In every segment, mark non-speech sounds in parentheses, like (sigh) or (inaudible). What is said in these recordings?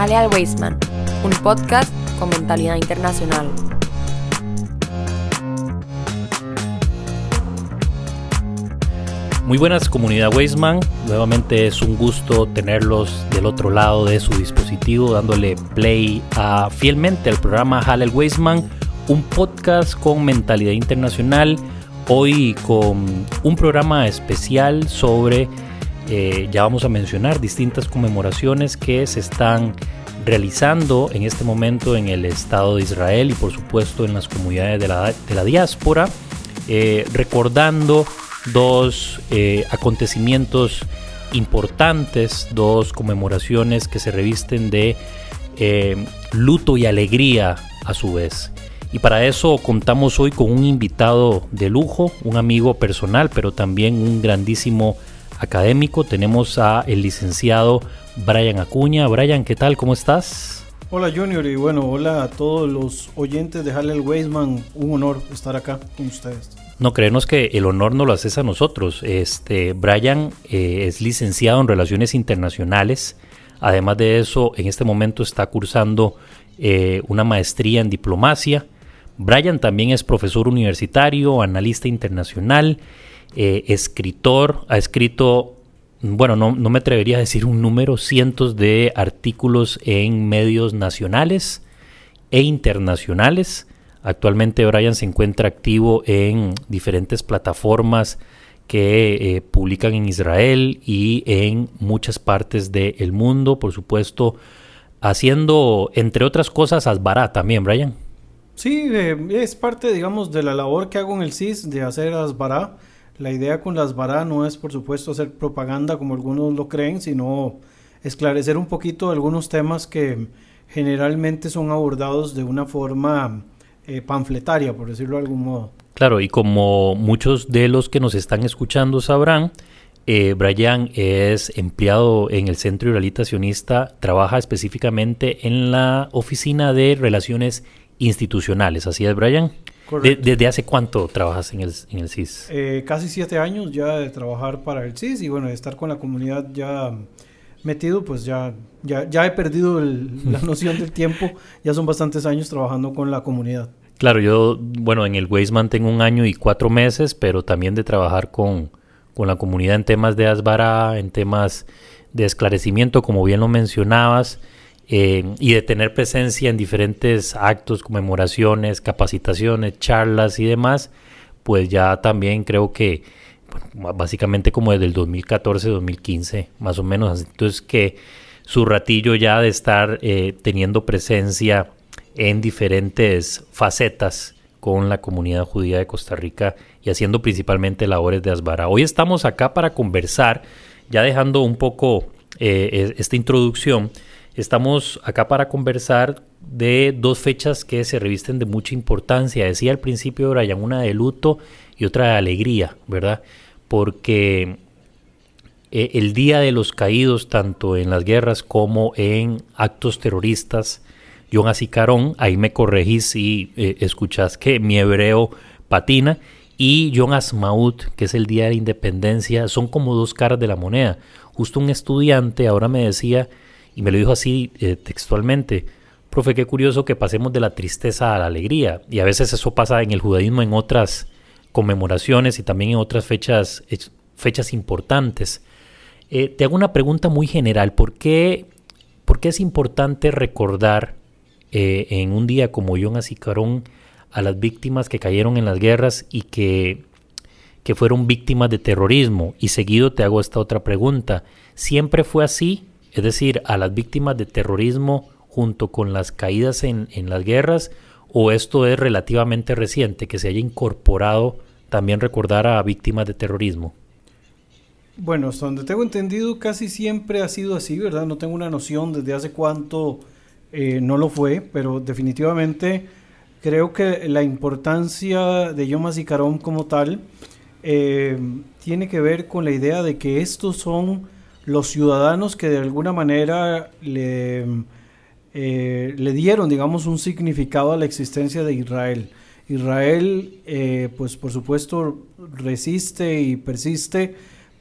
Jale al Weisman, un podcast con mentalidad internacional. Muy buenas comunidad Weisman, nuevamente es un gusto tenerlos del otro lado de su dispositivo dándole play fielmente al programa Jale al Weisman, un podcast con mentalidad internacional, hoy con un programa especial sobre eh, ya vamos a mencionar distintas conmemoraciones que se están realizando en este momento en el Estado de Israel y por supuesto en las comunidades de la, diáspora, eh, recordando dos eh, acontecimientos importantes, dos conmemoraciones que se revisten de luto y alegría a su vez. Y para eso contamos hoy con un invitado de lujo, un amigo personal, pero también un grandísimo académico. Tenemos a el licenciado Brian Acuña. Brian, ¿qué tal? ¿Cómo estás? Hola Junior y bueno, hola a todos los oyentes de Hallel Weisman. Un honor estar acá con ustedes. No, creemos que el honor no lo haces a nosotros. Este, Brian eh, es licenciado en Relaciones Internacionales. Además de eso, en este momento está cursando eh, una maestría en diplomacia. Brian también es profesor universitario, analista internacional eh, escritor, ha escrito, bueno, no, me atrevería a decir un número, cientos de artículos en medios nacionales e internacionales. Actualmente Brian se encuentra activo en diferentes plataformas que eh, publican en Israel y en muchas partes del mundo, por supuesto, haciendo, entre otras cosas, Asbará también, Brian. Sí, eh, es parte, digamos, de la labor que hago en el CIS de hacer Asbará. La idea con las varas no es, por supuesto, hacer propaganda como algunos lo creen, sino esclarecer un poquito algunos temas que generalmente son abordados de una forma eh, panfletaria, por decirlo de algún modo. Claro, y como muchos de los que nos están escuchando sabrán, eh, Brian es empleado en el Centro Israelita Sionista, trabaja específicamente en la Oficina de Relaciones Institucionales. ¿Así es, Brian? ¿Desde hace cuánto trabajas en el, en el CIS? Eh, casi siete años ya de trabajar para el CIS y bueno, de estar con la comunidad ya metido, pues ya, ya, he perdido la (laughs) noción del tiempo. Ya son bastantes años trabajando con la comunidad. Claro, yo, bueno, en el Weisman tengo un año y cuatro meses, pero también de trabajar con, con la comunidad en temas de Asbara, en temas de esclarecimiento, como bien lo mencionabas. Y de tener presencia en diferentes actos, conmemoraciones, capacitaciones, charlas y demás, pues ya también creo que básicamente como desde el 2014-2015, más o menos. Entonces que su ratillo ya de estar eh, teniendo presencia en diferentes facetas con la comunidad judía de Costa Rica y haciendo principalmente labores de Asbara. Hoy estamos acá para conversar, ya dejando un poco eh, esta introducción, Estamos acá para conversar de dos fechas que se revisten de mucha importancia. Decía al principio, Brian, una de luto y otra de alegría, ¿verdad? Porque eh, el Día de los Caídos, tanto en las guerras como en actos terroristas, John Azicarón, ahí me corregís si eh, escuchás que mi hebreo patina, y John Asmaut, que es el Día de la Independencia, son como dos caras de la moneda. Justo un estudiante ahora me decía y me lo dijo así eh, textualmente. Profe, qué curioso que pasemos de la tristeza a la alegría. Y a veces eso pasa en el judaísmo en otras conmemoraciones y también en otras fechas, fechas importantes. Eh, te hago una pregunta muy general. ¿Por qué, por qué es importante recordar eh, en un día como Yom Asicarón a las víctimas que cayeron en las guerras y que, que fueron víctimas de terrorismo? Y seguido te hago esta otra pregunta. ¿Siempre fue así es decir, a las víctimas de terrorismo junto con las caídas en, las guerras, o esto es relativamente reciente, que se haya incorporado también recordar a víctimas de terrorismo? Bueno, hasta donde tengo entendido, casi siempre ha sido así, ¿verdad? No tengo una noción desde hace cuánto eh, no lo fue, pero definitivamente creo que la importancia de Yom Carón como tal eh, tiene que ver con la idea de que estos son los ciudadanos que de alguna manera le, eh, le dieron, digamos, un significado a la existencia de Israel. Israel, eh, pues por supuesto, resiste y persiste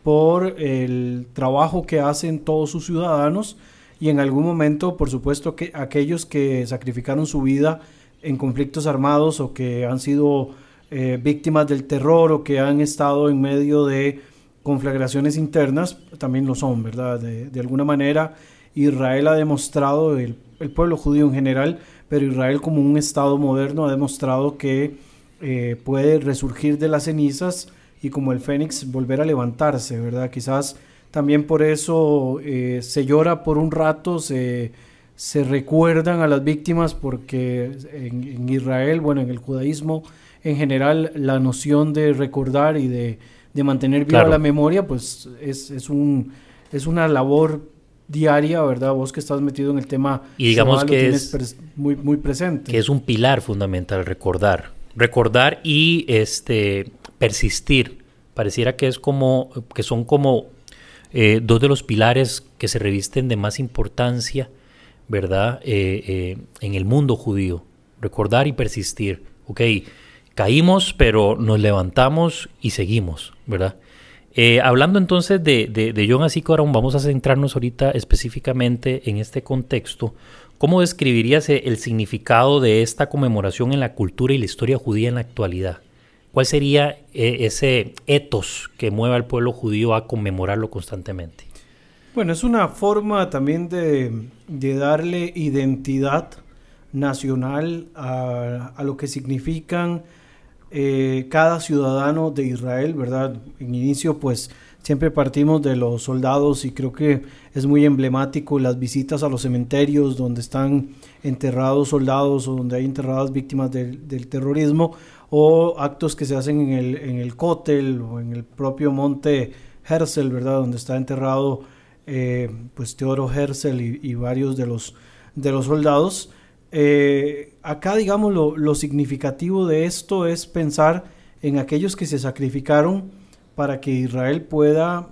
por el trabajo que hacen todos sus ciudadanos y en algún momento, por supuesto, que aquellos que sacrificaron su vida en conflictos armados o que han sido eh, víctimas del terror o que han estado en medio de conflagraciones internas, también lo son, ¿verdad? De, alguna manera, Israel ha demostrado, el, pueblo judío en general, pero Israel como un Estado moderno ha demostrado que eh, puede resurgir de las cenizas y como el Fénix volver a levantarse, ¿verdad? Quizás también por eso eh, se llora por un rato, se, se, recuerdan a las víctimas porque en, Israel, bueno, en el judaísmo en general, la noción de recordar y de, mantener viva la memoria, pues es, es, un, es una labor diaria, ¿verdad? Vos que estás metido en el tema y digamos que es muy, muy presente. Que es un pilar fundamental, recordar. Recordar y este persistir. Pareciera que es como, que son como eh, dos de los pilares que se revisten de más importancia, ¿verdad? Eh, eh, en el mundo judío. Recordar y persistir. Ok, caímos, pero nos levantamos y seguimos, ¿verdad? hablando entonces de, de, de John vamos a centrarnos ahorita específicamente en este contexto. ¿Cómo describirías el significado de esta conmemoración en la cultura y la historia judía en la actualidad? ¿Cuál sería eh, ese etos que mueve al pueblo judío a conmemorarlo constantemente? Bueno, es una forma también de, darle identidad nacional a, lo que significan eh, cada ciudadano de Israel, ¿verdad? En inicio, pues siempre partimos de los soldados y creo que es muy emblemático las visitas a los cementerios donde están enterrados soldados o donde hay enterradas víctimas del terrorismo o actos que se hacen en el, en el Kotel o en el propio monte Herzl, ¿verdad? Donde está enterrado eh, pues Teodoro Herzl y, varios de los, de los soldados. Eh, acá, digamos, lo, significativo de esto es pensar en aquellos que se sacrificaron para que Israel pueda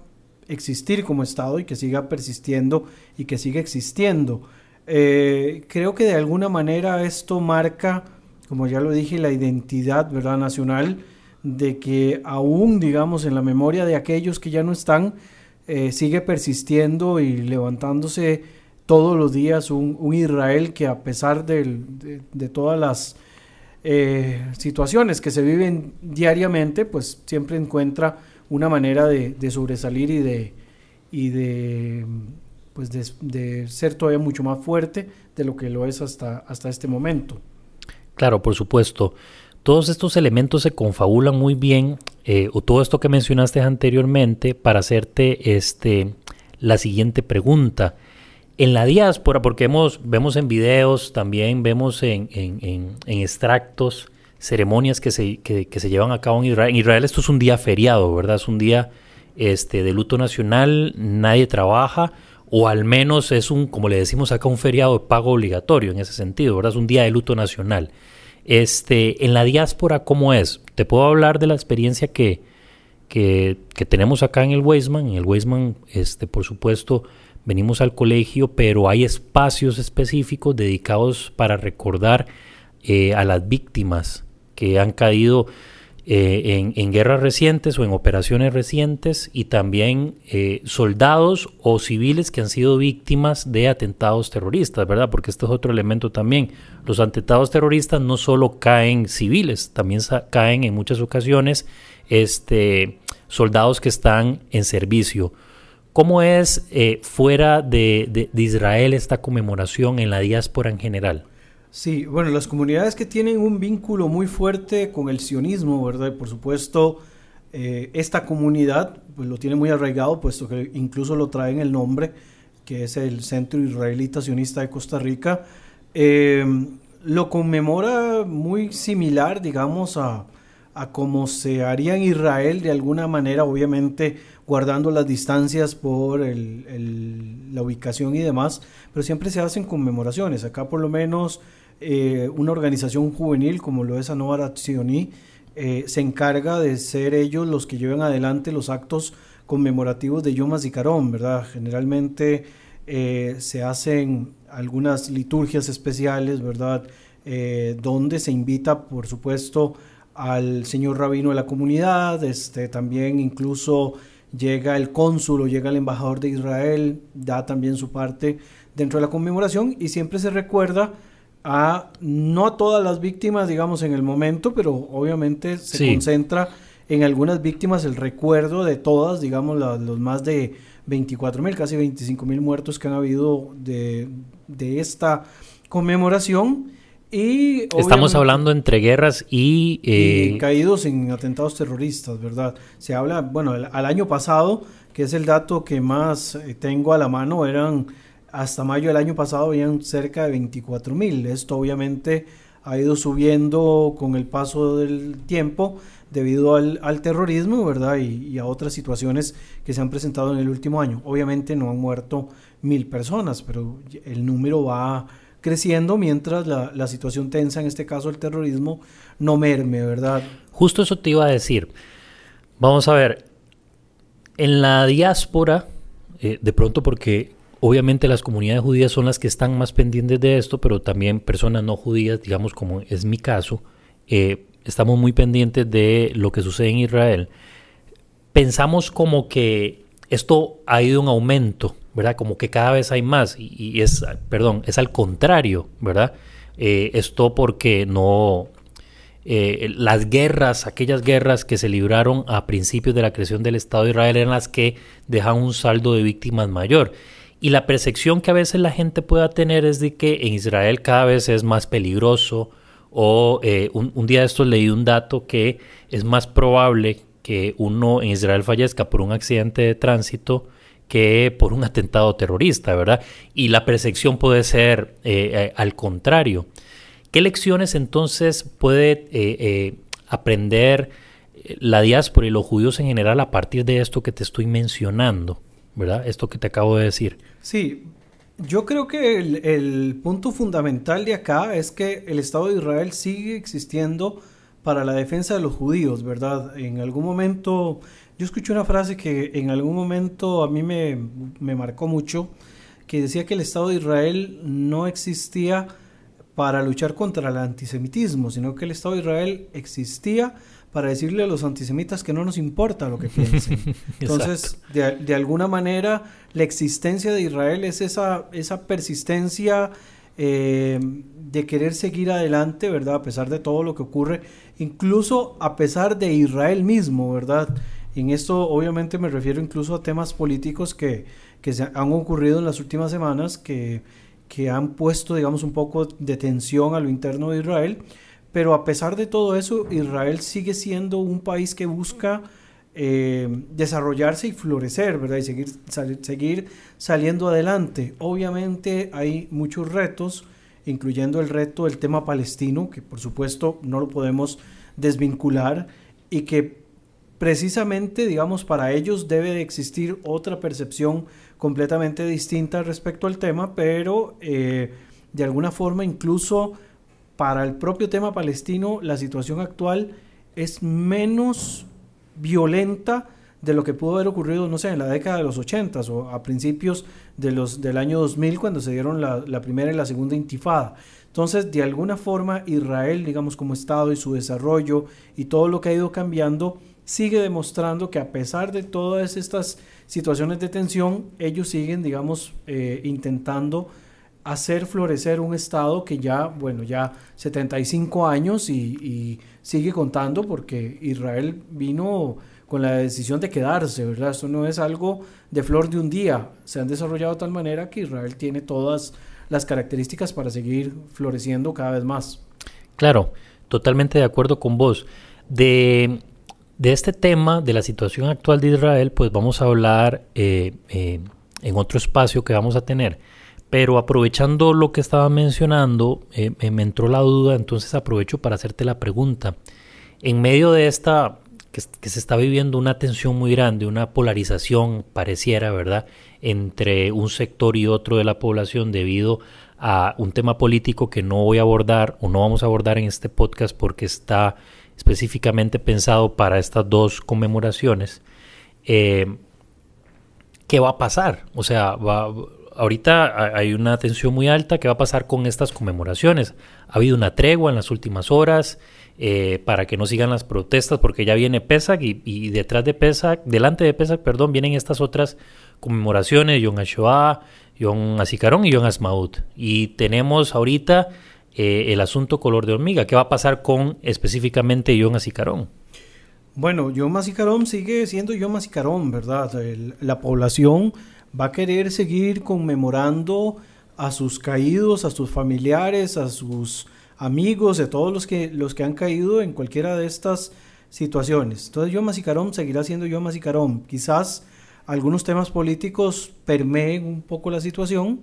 existir como Estado y que siga persistiendo y que siga existiendo. Eh, creo que de alguna manera esto marca como ya lo dije, la identidad ¿verdad? nacional de que aún, digamos, en la memoria de aquellos que ya no están, eh, sigue persistiendo y levantándose todos los días un, Israel que a pesar de, todas las eh, situaciones que se viven diariamente, pues siempre encuentra una manera de, sobresalir y de, y de, pues de, ser todavía mucho más fuerte de lo que lo es hasta, hasta este momento. Claro, por supuesto. Todos estos elementos se confabulan muy bien, eh, o todo esto que mencionaste anteriormente, para hacerte este, la siguiente pregunta. En la diáspora, porque hemos, vemos en videos, también vemos en, extractos ceremonias que se, que, se, llevan a cabo en Israel. En Israel esto es un día feriado, ¿verdad? Es un día este, de luto nacional, nadie trabaja, o al menos es un, como le decimos acá, un feriado de pago obligatorio en ese sentido, ¿verdad? Es un día de luto nacional. Este, en la diáspora, ¿cómo es? Te puedo hablar de la experiencia que, que, tenemos acá en el Weisman. En el Weisman, este, por supuesto, venimos al colegio, pero hay espacios específicos dedicados para recordar eh, a las víctimas que han caído eh, en, guerras recientes o en operaciones recientes y también eh, soldados o civiles que han sido víctimas de atentados terroristas, ¿verdad? Porque este es otro elemento también. Los atentados terroristas no solo caen civiles, también caen en muchas ocasiones este, soldados que están en servicio. ¿Cómo es eh, fuera de Israel esta conmemoración en la diáspora en general? Sí, bueno, las comunidades que tienen un vínculo muy fuerte con el sionismo, ¿verdad? por supuesto, eh, esta comunidad pues, lo tiene muy arraigado, puesto que incluso lo trae en el nombre, que es el Centro Israelita Sionista de Costa Rica. Em, lo conmemora muy similar, digamos, a, a como se haría en Israel de alguna manera, obviamente guardando las distancias por la ubicación y demás, pero siempre se hacen conmemoraciones. Acá por lo menos eh, una organización juvenil como lo es Anova Sioní eh, se encarga de ser ellos los que lleven adelante los actos conmemorativos de Yom HaZikaron, ¿verdad? Generalmente eh, se hacen algunas liturgias especiales, ¿verdad? donde se invita, por supuesto, al señor rabino de la comunidad, este, también incluso llega el cónsul o llega el embajador de Israel, da también su parte dentro de la conmemoración y siempre se recuerda a no a todas las víctimas, digamos, en el momento, pero obviamente se concentra en algunas víctimas el recuerdo de todas, digamos, los más de 24 mil, casi 25 mil muertos que han habido de, de esta conmemoración. Y Estamos hablando entre guerras y, eh, caídos en atentados terroristas, ¿verdad? Se habla, bueno, al año pasado, que es el dato que más eh, tengo a la mano, eran hasta mayo del año pasado habían cerca de 24 mil. Esto obviamente ha ido subiendo con el paso del tiempo debido al, terrorismo, ¿verdad? Y, y, a otras situaciones que se han presentado en el último año. Obviamente no han muerto mil personas, pero el número va creciendo mientras la, situación tensa, en este caso el terrorismo, no merme, ¿verdad? Justo eso te iba a decir. Vamos a ver, en la diáspora, eh, de pronto porque obviamente las comunidades judías son las que están más pendientes de esto, pero también personas no judías, digamos como es mi caso, eh, estamos muy pendientes de lo que sucede en Israel. Pensamos como que esto ha ido en aumento, ¿verdad? Como que cada vez hay más y, es, perdón, es al contrario, ¿verdad? Eh, esto porque no, eh, las guerras, aquellas guerras que se libraron a principios de la creación del Estado de Israel eran las que dejan un saldo de víctimas mayor. Y la percepción que a veces la gente pueda tener es de que en Israel cada vez es más peligroso o eh, un, un, día de estos leí un dato que es más probable que uno en Israel fallezca por un accidente de tránsito que por un atentado terrorista, ¿verdad? Y la percepción puede ser eh, eh, al contrario. ¿Qué lecciones entonces puede eh, aprender la diáspora y los judíos en general a partir de esto que te estoy mencionando, ¿verdad? Esto que te acabo de decir. Sí, yo creo que el punto fundamental de acá es que el Estado de Israel sigue existiendo para la defensa de los judíos, ¿verdad? En algún momento yo escuché una frase que en algún momento a mí me, marcó mucho, que decía que el Estado de Israel no existía para luchar contra el antisemitismo, sino que el Estado de Israel existía para decirle a los antisemitas que no nos importa lo que piensen. (laughs) Entonces, de, alguna manera, la existencia de Israel es esa, esa persistencia eh, de querer seguir adelante, ¿verdad? A pesar de todo lo que ocurre, incluso a pesar de Israel mismo, ¿verdad? En esto obviamente me refiero incluso a temas políticos que, se han ocurrido en las últimas semanas, que, que han puesto, digamos, un poco de tensión a lo interno de Israel. Pero a pesar de todo eso, Israel sigue siendo un país que busca eh, desarrollarse y florecer, ¿verdad? Y seguir, seguir saliendo adelante. Obviamente hay muchos retos, incluyendo el reto del tema palestino, que por supuesto no lo podemos desvincular y que precisamente, digamos, para ellos debe de existir otra percepción completamente distinta respecto al tema, pero eh, de alguna forma incluso para el propio tema palestino la situación actual es menos violenta de lo que pudo haber ocurrido, no sé, en la década de los 80 o a principios de los, del año 2000 cuando se dieron la, la primera y la segunda intifada. Entonces, de alguna forma, Israel, digamos, como Estado y su desarrollo y todo lo que ha ido cambiando, sigue demostrando que a pesar de todas estas situaciones de tensión, ellos siguen, digamos, eh, intentando hacer florecer un Estado que ya, bueno, ya 75 años y, sigue contando porque Israel vino con la decisión de quedarse, ¿verdad? Esto no es algo de flor de un día, se han desarrollado de tal manera que Israel tiene todas las características para seguir floreciendo cada vez más. Claro, totalmente de acuerdo con vos. De de este tema, de la situación actual de Israel, pues vamos a hablar eh, eh, en otro espacio que vamos a tener. Pero aprovechando lo que estaba mencionando, eh, me entró la duda, entonces aprovecho para hacerte la pregunta. En medio de esta, que, se está viviendo una tensión muy grande, una polarización pareciera, ¿verdad?, entre un sector y otro de la población debido a un tema político que no voy a abordar o no vamos a abordar en este podcast porque está específicamente pensado para estas dos conmemoraciones, eh, ¿qué va a pasar? O sea, ahorita hay una tensión muy alta, ¿qué va a pasar con estas conmemoraciones? Ha habido una tregua en las últimas horas eh, para que no sigan las protestas, porque ya viene PESAC y, detrás de PESAC, delante de PESAC, perdón, vienen estas otras conmemoraciones, Yom HaShoah, Yom HaZikaron y Yom HaSmaut. Y tenemos ahorita eh, el asunto color de hormiga. ¿Qué va a pasar con específicamente Yom HaZikaron? Bueno, Yom HaZikaron sigue siendo Yom HaZikaron, ¿verdad? la población va a querer seguir conmemorando a sus caídos, a sus familiares, a sus amigos, a todos los que, los que han caído en cualquiera de estas situaciones. Entonces Yom HaZikaron seguirá siendo Yom HaZikaron. Quizás algunos temas políticos permeen un poco la situación,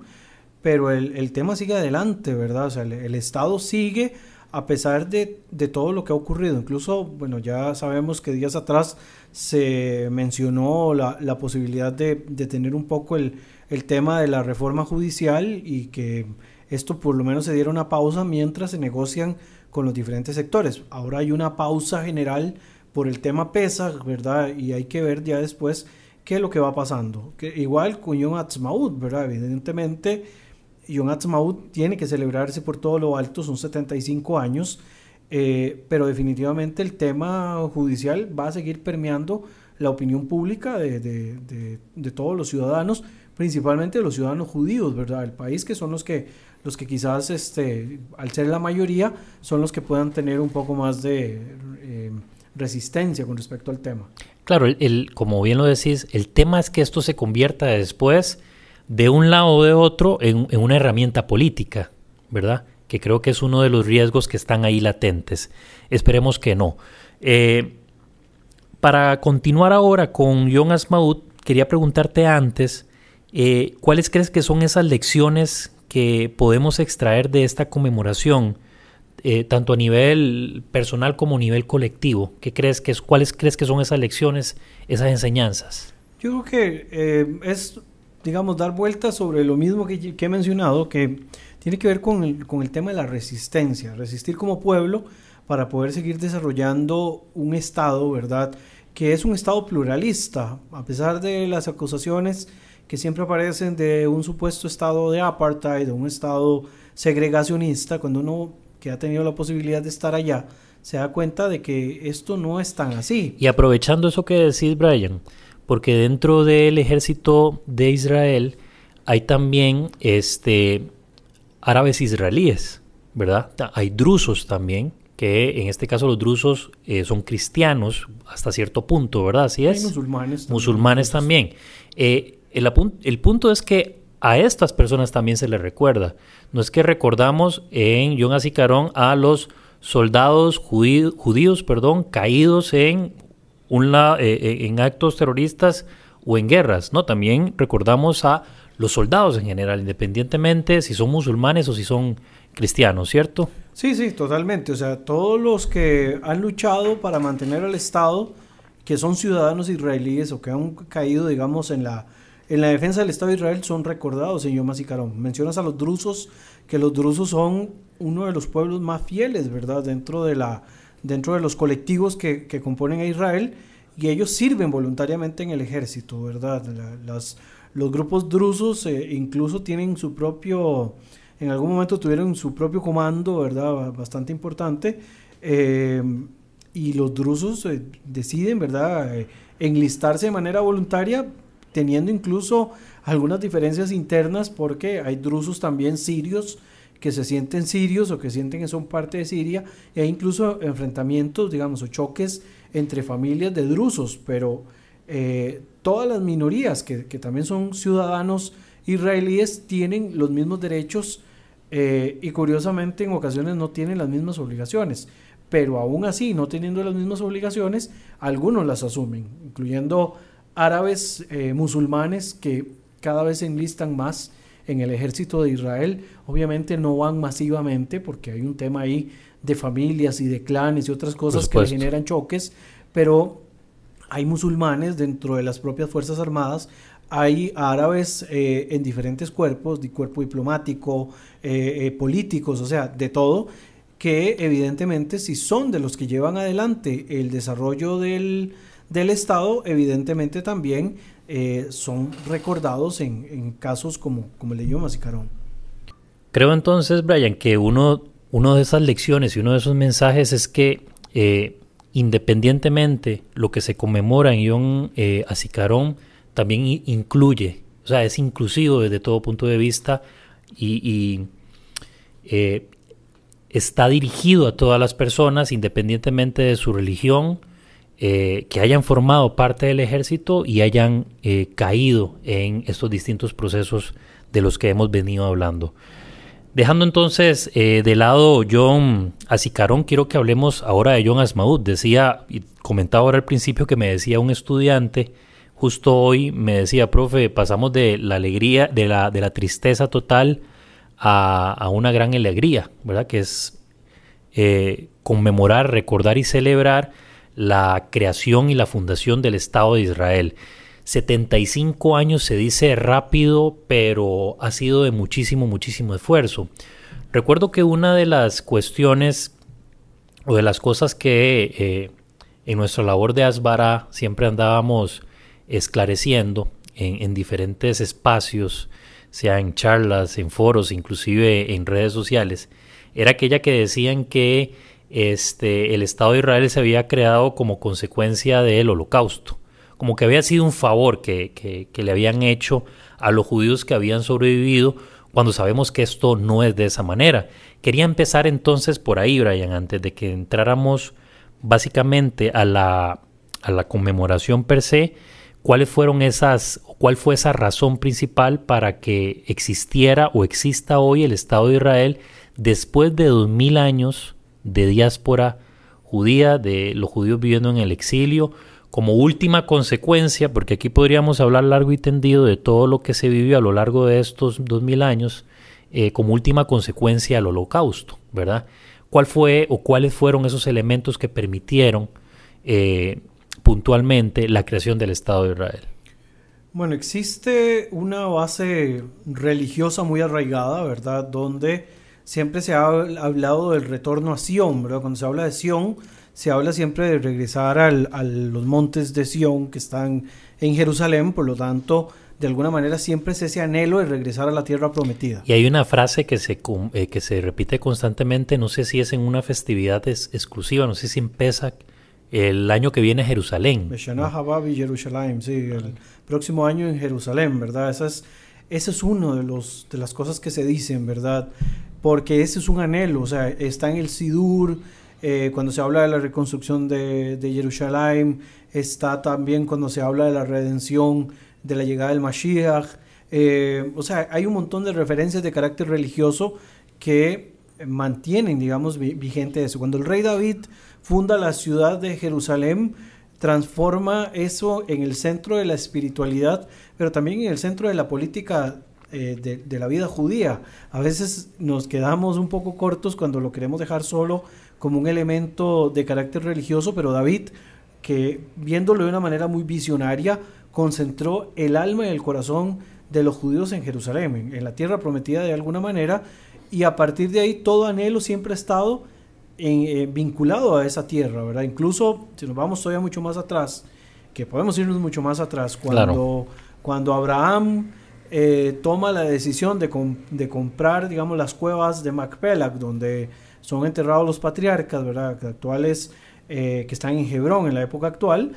pero el, tema sigue adelante, ¿verdad? O sea, el, Estado sigue a pesar de, todo lo que ha ocurrido. Incluso, bueno, ya sabemos que días atrás se mencionó la, posibilidad de, tener un poco el, el tema de la reforma judicial y que esto por lo menos se diera una pausa mientras se negocian con los diferentes sectores. Ahora hay una pausa general por el tema PESA, ¿verdad? Y hay que ver ya después qué es lo que va pasando. Igual con Yom Atzmaut, ¿verdad? Evidentemente, Yom Atzmaut tiene que celebrarse por todo lo alto, son 75 años, eh, pero definitivamente el tema judicial va a seguir permeando la opinión pública de, todos los ciudadanos, principalmente los ciudadanos judíos, ¿verdad? El país que son los que los que quizás, este, al ser la mayoría, son los que puedan tener un poco más de eh, resistencia con respecto al tema. Claro, el, como bien lo decís, el tema es que esto se convierta después de un lado o de otro en, una herramienta política, ¿verdad? Que creo que es uno de los riesgos que están ahí latentes. Esperemos que no. Eh, para continuar ahora con John Asmaud, quería preguntarte antes, eh, ¿cuáles crees que son esas lecciones que podemos extraer de esta conmemoración, eh, tanto a nivel personal como a nivel colectivo? ¿Qué crees que es, ¿Cuáles crees que son esas lecciones, esas enseñanzas? Yo creo que eh, es, digamos, dar vueltas sobre lo mismo que, he mencionado, que tiene que ver con el, con el tema de la resistencia, resistir como pueblo para poder seguir desarrollando un Estado, ¿verdad? Que es un Estado pluralista, a pesar de las acusaciones que siempre aparecen de un supuesto estado de apartheid, de un estado segregacionista, cuando uno que ha tenido la posibilidad de estar allá, se da cuenta de que esto no es tan así. Y aprovechando eso que decís, Brian, porque dentro del ejército de Israel hay también este, árabes israelíes, ¿verdad? Hay drusos también, que en este caso los drusos eh, son cristianos hasta cierto punto, ¿verdad? Así es. Hay musulmanes también. Musulmanes también. Eh, el, punto es que a estas personas también se les recuerda. No es que recordamos en Yom Asicarón a los soldados judíos, perdón, caídos en, eh, eh, en actos terroristas o en guerras, ¿no? También recordamos a los soldados en general, independientemente si son musulmanes o si son cristianos, ¿cierto? Sí, sí, totalmente. O sea, todos los que han luchado para mantener al Estado, que son ciudadanos israelíes o que han caído, digamos, en la en la defensa del Estado de Israel son recordados Yom HaZikaron. Mencionas a los drusos, que los drusos son uno de los pueblos más fieles, ¿verdad? Dentro de, la, dentro de los colectivos que, componen a Israel y ellos sirven voluntariamente en el ejército, ¿verdad? las, los grupos drusos eh, incluso tienen su propio, en algún momento tuvieron su propio comando, ¿verdad? Bastante importante. Eh, y los drusos eh, deciden, ¿verdad? enlistarse de manera voluntaria teniendo incluso algunas diferencias internas porque hay drusos también sirios que se sienten sirios o que sienten que son parte de Siria e hay incluso enfrentamientos, digamos, o choques entre familias de drusos, pero eh, todas las minorías que, también son ciudadanos israelíes tienen los mismos derechos eh, y curiosamente en ocasiones no tienen las mismas obligaciones, pero aún así, no teniendo las mismas obligaciones, algunos las asumen, incluyendo árabes eh, musulmanes que cada vez se enlistan más en el ejército de Israel. Obviamente no van masivamente porque hay un tema ahí de familias y de clanes y otras cosas que generan choques, pero hay musulmanes dentro de las propias Fuerzas Armadas, hay árabes eh, en diferentes cuerpos, de cuerpo diplomático, eh, políticos, o sea, de todo, que evidentemente si son de los que llevan adelante el desarrollo del, del Estado, evidentemente también eh, son recordados en, casos como, como el de Yom Creo entonces, Brian, que uno, uno de esas lecciones y uno de esos mensajes es que eh, independientemente lo que se conmemora en Yom eh, también incluye, o sea, es inclusivo desde todo punto de vista y, eh, está dirigido a todas las personas, independientemente de su religión, eh, que hayan formado parte del ejército y hayan eh, caído en estos distintos procesos de los que hemos venido hablando. Dejando entonces de lado John Acicarón, quiero que hablemos ahora de John Asmaud. Decía, y comentaba ahora al principio que me decía un estudiante, justo hoy me decía, profe, pasamos de la alegría, de la, de la tristeza total a, una gran alegría, ¿verdad? Que es eh, conmemorar, recordar y celebrar la creación y la fundación del Estado de Israel. 75 años se dice rápido, pero ha sido de muchísimo, muchísimo esfuerzo. Recuerdo que una de las cuestiones o de las cosas que eh, en nuestra labor de Asbara siempre andábamos esclareciendo en, diferentes espacios, sea en charlas, en foros, inclusive en redes sociales, era aquella que decían que este, el Estado de Israel se había creado como consecuencia del holocausto, como que había sido un favor que, le habían hecho a los judíos que habían sobrevivido, cuando sabemos que esto no es de esa manera. Quería empezar entonces por ahí, Brian, antes de que entráramos básicamente a la, a la conmemoración per se, ¿Cuáles fueron esas, cuál fue esa razón principal para que existiera o exista hoy el Estado de Israel después de dos mil años de diáspora judía, de los judíos viviendo en el exilio, como última consecuencia, porque aquí podríamos hablar largo y tendido de todo lo que se vivió a lo largo de estos dos mil años, eh, como última consecuencia al holocausto, ¿verdad? ¿Cuál fue o cuáles fueron esos elementos que permitieron eh, puntualmente la creación del Estado de Israel? Bueno, existe una base religiosa muy arraigada, ¿verdad? Donde siempre se ha hablado del retorno a Sión, ¿verdad? Cuando se habla de Sión, se habla siempre de regresar a los montes de Sión que están en Jerusalén, por lo tanto, de alguna manera siempre es ese anhelo de regresar a la tierra prometida. Y hay una frase que se, eh, que se repite constantemente, no sé si es en una festividad exclusiva, no sé si en Pesach, el año que viene Jerusalén. Jerusalén, sí, el próximo año en Jerusalén, ¿verdad? Esa es, ese es uno de, los, de las cosas que se dicen, ¿verdad? Porque ese es un anhelo, o sea, está en el Sidur, eh, cuando se habla de la reconstrucción de, de, Jerusalén, está también cuando se habla de la redención, de la llegada del Mashiach, eh, o sea, hay un montón de referencias de carácter religioso que mantienen, digamos, vigente eso. Cuando el rey David funda la ciudad de Jerusalén, transforma eso en el centro de la espiritualidad, pero también en el centro de la política eh, de, la vida judía. A veces nos quedamos un poco cortos cuando lo queremos dejar solo como un elemento de carácter religioso, pero David, que viéndolo de una manera muy visionaria, concentró el alma y el corazón de los judíos en Jerusalén, en la tierra prometida de alguna manera, y a partir de ahí todo anhelo siempre ha estado eh, vinculado a esa tierra, ¿verdad? Incluso si nos vamos todavía mucho más atrás, que podemos irnos mucho más atrás, cuando, cuando Abraham eh, toma la decisión de, de, comprar, digamos, las cuevas de Macpelac, donde son enterrados los patriarcas, ¿verdad? Actuales, eh, que están en Hebrón en la época actual,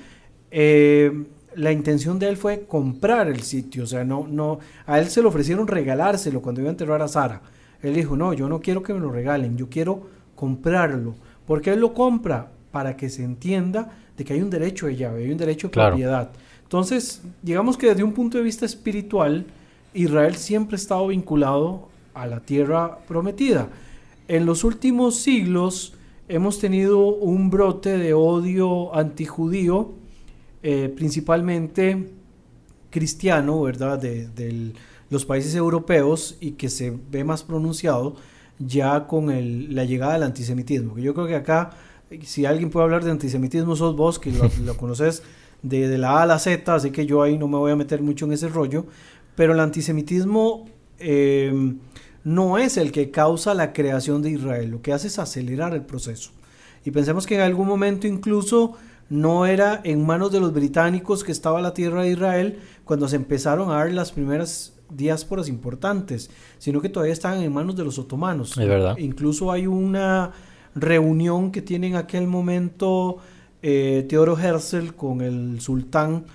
la intención de él fue comprar el sitio, o sea, no, no, a él se le ofrecieron regalárselo cuando iba a enterrar a Sara. Él dijo, no, yo no quiero que me lo regalen, yo quiero comprarlo. ¿Por qué él lo compra? Para que se entienda de que hay un derecho de llave, hay un derecho de propiedad. Entonces, digamos que desde un punto de vista espiritual, Israel siempre ha estado vinculado a la tierra prometida. En los últimos siglos hemos tenido un brote de odio antijudío, eh, principalmente cristiano, ¿verdad? De, los países europeos y que se ve más pronunciado ya con la llegada del antisemitismo. Yo creo que acá, si alguien puede hablar de antisemitismo, sos vos, que lo, conoces de, la A a la Z, así que yo ahí no me voy a meter mucho en ese rollo. Pero el antisemitismo eh, no es el que causa la creación de Israel, lo que hace es acelerar el proceso. Y pensemos que en algún momento incluso no era en manos de los británicos que estaba la tierra de Israel cuando se empezaron a dar las primeras diásporas importantes, sino que todavía estaban en manos de los otomanos. Es verdad. Incluso hay una reunión que tiene en aquel momento eh, Teodoro Herzl con el sultán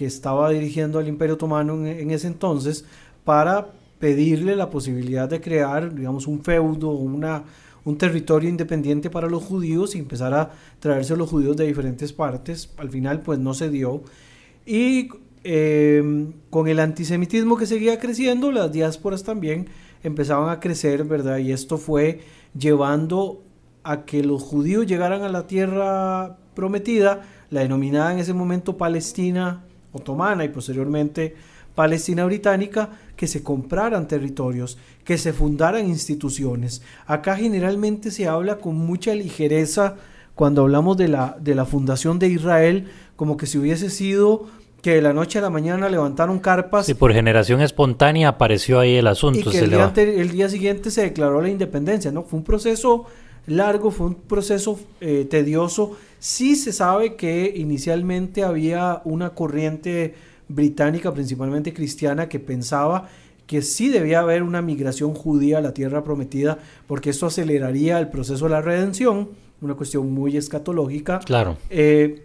que estaba dirigiendo al Imperio Otomano en, ese entonces para pedirle la posibilidad de crear, digamos, un feudo, una, un territorio independiente para los judíos y empezar a traerse los judíos de diferentes partes. Al final, pues no se dio. Y eh, con el antisemitismo que seguía creciendo, las diásporas también empezaban a crecer, ¿verdad? Y esto fue llevando a que los judíos llegaran a la tierra prometida, la denominada en ese momento Palestina otomana y posteriormente Palestina británica, que se compraran territorios, que se fundaran instituciones. Acá generalmente se habla con mucha ligereza cuando hablamos de la, de la fundación de Israel, como que si hubiese sido que de la noche a la mañana levantaron carpas. Y por generación espontánea apareció ahí el asunto. Y que el, día el, día siguiente se declaró la independencia, ¿no? Fue un proceso largo, fue un proceso eh, tedioso. Sí se sabe que inicialmente había una corriente británica, principalmente cristiana, que pensaba que sí debía haber una migración judía a la tierra prometida, porque esto aceleraría el proceso de la redención, una cuestión muy escatológica. Claro. Eh,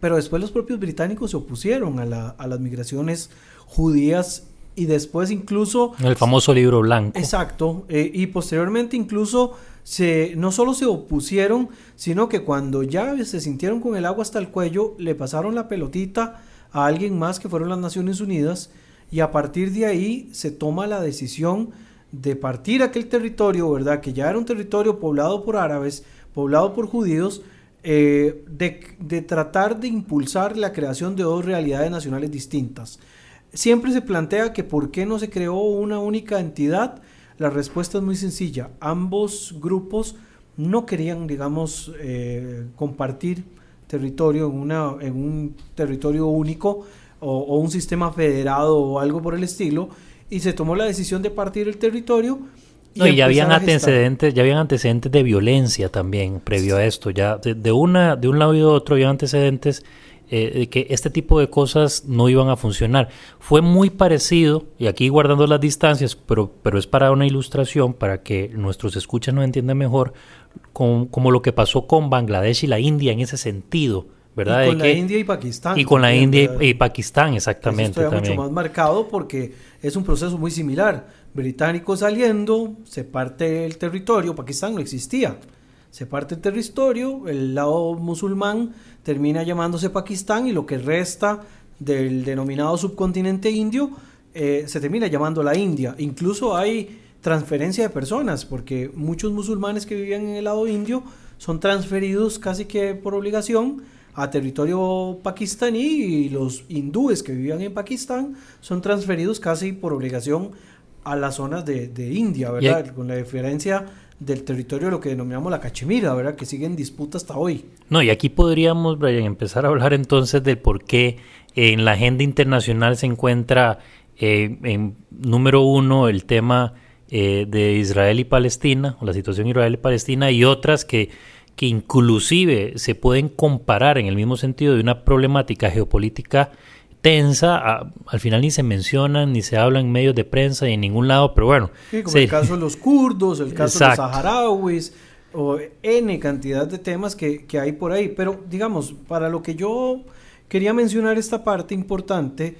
pero después los propios británicos se opusieron a, la, a las migraciones judías y después incluso... El famoso libro blanco. Exacto, eh, y posteriormente incluso se, no solo se opusieron, sino que cuando ya se sintieron con el agua hasta el cuello, le pasaron la pelotita a alguien más que fueron las Naciones Unidas y a partir de ahí se toma la decisión de partir aquel territorio, ¿verdad? Que ya era un territorio poblado por árabes, poblado por judíos, eh, de, de, tratar de impulsar la creación de dos realidades nacionales distintas. Siempre se plantea que por qué no se creó una única entidad. La respuesta es muy sencilla. Ambos grupos no querían, digamos, eh, compartir territorio en, una, en un territorio único o, o, un sistema federado o algo por el estilo y se tomó la decisión de partir el territorio y, no, y ya habían antecedentes ya habían antecedentes de violencia también previo a esto. Ya de, de, una de un lado y de otro había antecedentes eh, de que este tipo de cosas no iban a funcionar fue muy parecido y aquí guardando las distancias pero pero es para una ilustración para que nuestros escuchas nos entiendan mejor con, como lo que pasó con Bangladesh y la India en ese sentido, ¿verdad? Y con de la que, India y Pakistán. Y con la India y, y, Pakistán, exactamente. Eso mucho más marcado porque es un proceso muy similar. Británicos saliendo, se parte el territorio, Pakistán no existía. Se parte el territorio, el lado musulmán termina llamándose Pakistán y lo que resta del denominado subcontinente indio eh, se termina llamando la India. Incluso hay transferencia de personas, porque muchos musulmanes que vivían en el lado indio son transferidos casi que por obligación a territorio pakistaní y los hindúes que vivían en Pakistán son transferidos casi por obligación a las zonas de, de India, ¿verdad? Con la diferencia del territorio de lo que denominamos la Cachemira, ¿verdad? Que sigue en disputa hasta hoy. No, y aquí podríamos, Brian, empezar a hablar entonces del por qué en la agenda internacional se encuentra eh, en número uno el tema eh, de Israel y Palestina, o la situación Israel y Palestina, y otras que, que inclusive se pueden comparar en el mismo sentido de una problemática geopolítica tensa, a, al final ni se mencionan, ni se habla en medios de prensa y en ningún lado, pero bueno. Sí, como el caso de los kurdos, el caso Exacto. de los saharauis, o N cantidad de temas que, que hay por ahí. Pero digamos, para lo que yo quería mencionar esta parte importante,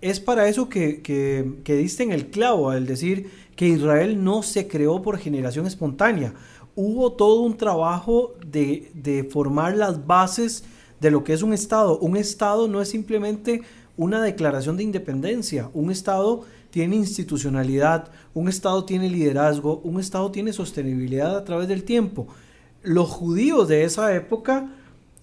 es para eso que, que, que diste en el clavo, al decir que Israel no se creó por generación espontánea. Hubo todo un trabajo de, de, formar las bases de lo que es un Estado. Un Estado no es simplemente una declaración de independencia. Un Estado tiene institucionalidad, un Estado tiene liderazgo, un Estado tiene sostenibilidad a través del tiempo. Los judíos de esa época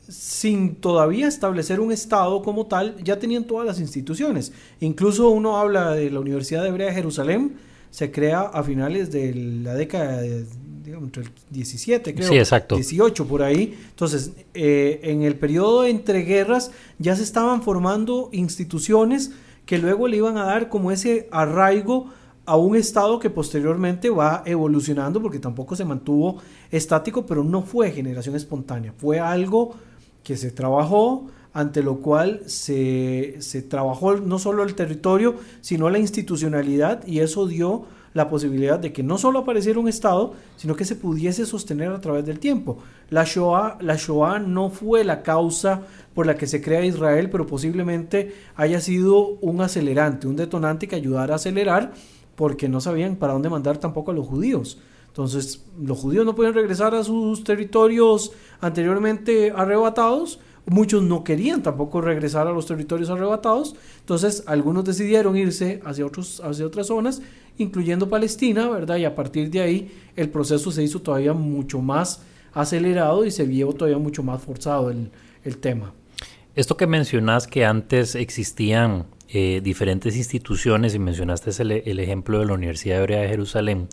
sin todavía establecer un Estado como tal, ya tenían todas las instituciones. Incluso uno habla de la Universidad Hebrea de Jerusalén, se crea a finales de la década de, digamos, entre el 17, creo. Sí, exacto. 18 por ahí. Entonces, eh, en el periodo entre guerras ya se estaban formando instituciones que luego le iban a dar como ese arraigo a un estado que posteriormente va evolucionando porque tampoco se mantuvo estático, pero no fue generación espontánea, fue algo que se trabajó, ante lo cual se, se, trabajó no solo el territorio, sino la institucionalidad y eso dio la posibilidad de que no solo apareciera un Estado, sino que se pudiese sostener a través del tiempo. La Shoah, la Shoah no fue la causa por la que se crea Israel, pero posiblemente haya sido un acelerante, un detonante que ayudara a acelerar, porque no sabían para dónde mandar tampoco a los judíos. Entonces, los judíos no pueden regresar a sus territorios anteriormente arrebatados, Muchos no querían tampoco regresar a los territorios arrebatados, entonces algunos decidieron irse hacia, otros, hacia otras zonas, incluyendo Palestina, ¿verdad? Y a partir de ahí el proceso se hizo todavía mucho más acelerado y se vio todavía mucho más forzado el, tema. Esto que mencionas que antes existían eh, diferentes instituciones y mencionaste el, ejemplo de la Universidad Hebrea de Jerusalén,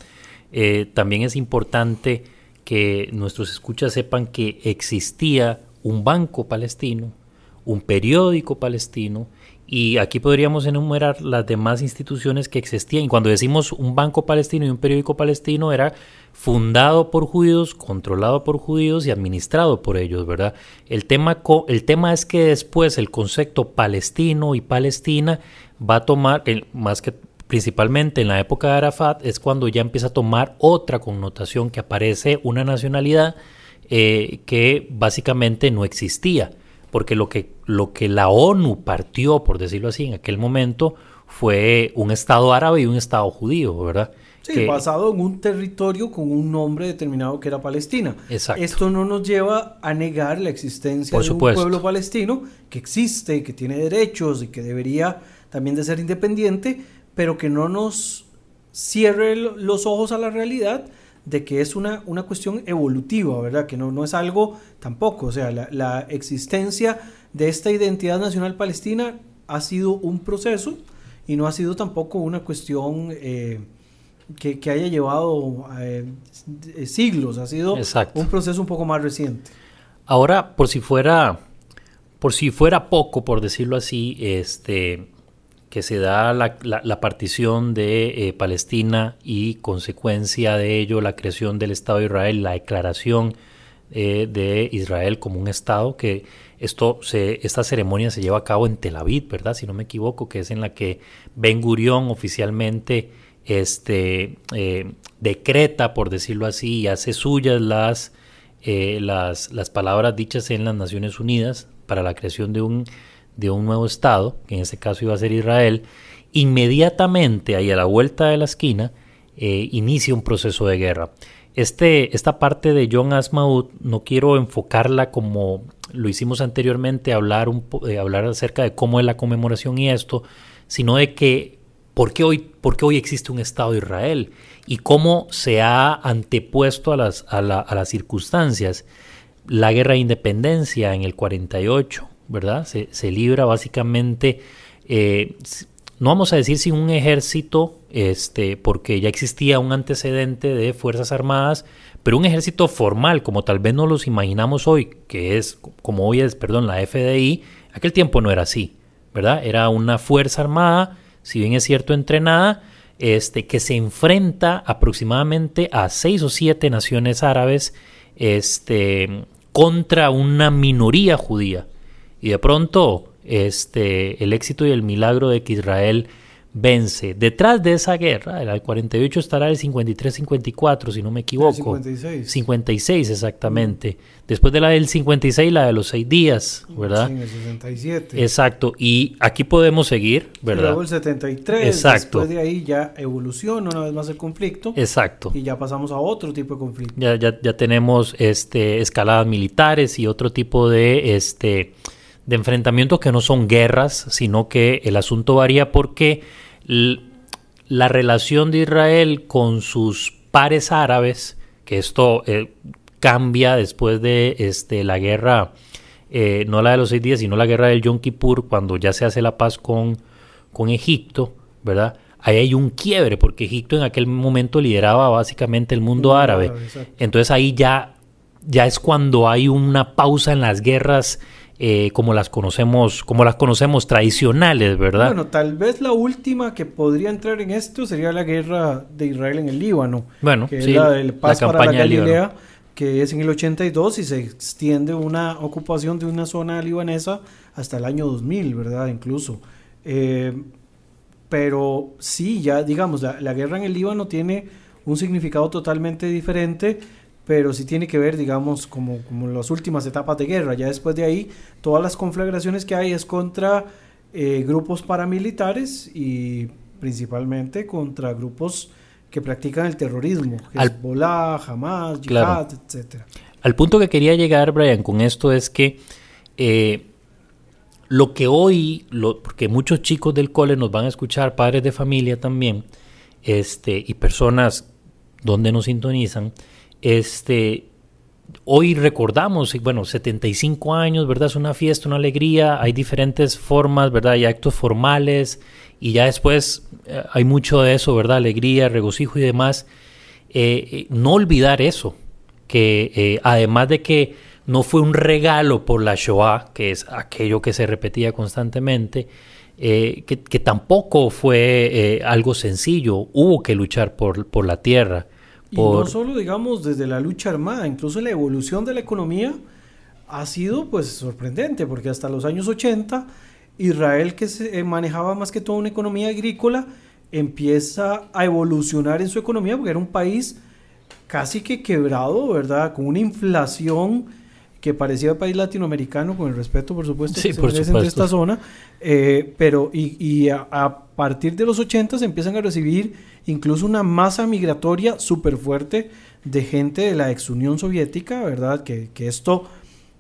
eh, también es importante que nuestros escuchas sepan que existía un banco palestino, un periódico palestino, y aquí podríamos enumerar las demás instituciones que existían. Y cuando decimos un banco palestino y un periódico palestino, era fundado por judíos, controlado por judíos y administrado por ellos, ¿verdad? El tema, el tema es que después el concepto palestino y Palestina va a tomar, más que principalmente en la época de Arafat, es cuando ya empieza a tomar otra connotación que aparece una nacionalidad eh, que básicamente no existía, porque lo que, lo que la ONU partió, por decirlo así, en aquel momento fue un Estado árabe y un Estado judío, ¿verdad? Sí, basado en un territorio con un nombre determinado que era Palestina. Exacto. Esto no nos lleva a negar la existencia de un pueblo palestino que existe, que tiene derechos y que debería también de ser independiente, pero que no nos cierre los ojos a la realidad de que es una, una cuestión evolutiva, ¿verdad? Que no, no es algo tampoco, o sea, la, existencia de esta identidad nacional palestina ha sido un proceso y no ha sido tampoco una cuestión eh, que, haya llevado eh, siglos, ha sido un proceso un poco más reciente. Ahora, por si fuera, por si fuera poco, por decirlo así, este, que se da la, partición de eh, Palestina y consecuencia de ello la creación del Estado de Israel, la declaración eh, de Israel como un Estado, que esto se, esta ceremonia se lleva a cabo en Tel Aviv, ¿verdad? Si no me equivoco, que es en la que Ben Gurión oficialmente este, eh, decreta, por decirlo así, y hace suyas las, las, las palabras dichas en las Naciones Unidas para la creación de un de un nuevo Estado, que en este caso iba a ser Israel, inmediatamente ahí a la vuelta de la esquina eh, inicia un proceso de guerra. Este, esta parte de John Asmaud no quiero enfocarla como lo hicimos anteriormente, hablar, un, eh, hablar acerca de cómo es la conmemoración y esto, sino de que por qué hoy, por qué hoy existe un Estado de Israel y cómo se ha antepuesto a las, a, a las circunstancias. La guerra de independencia en el 48, ¿verdad? Se, libra básicamente, eh, no vamos a decir sin un ejército, este, porque ya existía un antecedente de Fuerzas Armadas, pero un ejército formal, como tal vez no los imaginamos hoy, que es, como hoy es, perdón, la FDI, aquel tiempo no era así, ¿verdad? Era una Fuerza Armada, si bien es cierto, entrenada, este, que se enfrenta aproximadamente a seis o siete naciones árabes este, contra una minoría judía. Y de pronto, este, el éxito y el milagro de que Israel vence. Detrás de esa guerra, el 48 estará el 53-54, si no me equivoco. 56. 56, exactamente. Después de la del 56, la de los seis días, ¿verdad? Sí, el 67. Exacto. Y aquí podemos seguir, ¿verdad? Luego el 73. Exacto. Después de ahí ya evoluciona una vez más el conflicto. Exacto. Y ya pasamos a otro tipo de conflicto. Ya, ya, ya tenemos este, escaladas militares y otro tipo de... Este, de enfrentamientos que no son guerras, sino que el asunto varía porque la relación de Israel con sus pares árabes, que esto eh, cambia después de este, la guerra, eh, no la de los seis días, sino la guerra del Yom Kippur, cuando ya se hace la paz con, con Egipto, ¿verdad? Ahí hay un quiebre, porque Egipto en aquel momento lideraba básicamente el mundo árabe. Entonces ahí ya, ya es cuando hay una pausa en las guerras eh, como las conocemos, como las conocemos tradicionales, ¿verdad? Bueno, tal vez la última que podría entrar en esto sería la guerra de Israel en el Líbano. Bueno, que es la del paz para la Galilea, que es en el 82 y se extiende una ocupación de una zona libanesa hasta el año 2000, ¿verdad? Incluso. Eh, pero sí, ya digamos, la, la guerra en el Líbano tiene un significado totalmente diferente pero sí tiene que ver, digamos, como, como las últimas etapas de guerra. Ya después de ahí, todas las conflagraciones que hay es contra eh, grupos paramilitares y principalmente contra grupos que practican el terrorismo, Hezbollah, Hamas, Jihad, etcétera. Al punto que quería llegar, Brian, con esto es que eh, lo que hoy, lo, porque muchos chicos del cole nos van a escuchar, padres de familia también, este, y personas donde nos sintonizan, este, hoy recordamos, bueno, 75 años, ¿verdad? Es una fiesta, una alegría, hay diferentes formas, ¿verdad? Hay actos formales y ya después eh, hay mucho de eso, ¿verdad? Alegría, regocijo y demás. Eh, eh, no olvidar eso, que además de que no fue un regalo por la Shoah, que es aquello que se repetía constantemente, que, tampoco fue algo sencillo, hubo que luchar por la tierra. Y no solo, digamos, desde la lucha armada, incluso la evolución de la economía ha sido pues sorprendente, porque hasta los años 80 Israel, que se eh, manejaba más que todo una economía agrícola, empieza a evolucionar en su economía, porque era un país casi que quebrado, ¿verdad? Con una inflación que parecía país latinoamericano, con el respeto, por supuesto, que se de esta zona, eh, pero y, a, partir de los 80 se empiezan a recibir incluso una masa migratoria súper fuerte de gente de la ex Unión Soviética, ¿verdad? Que, que esto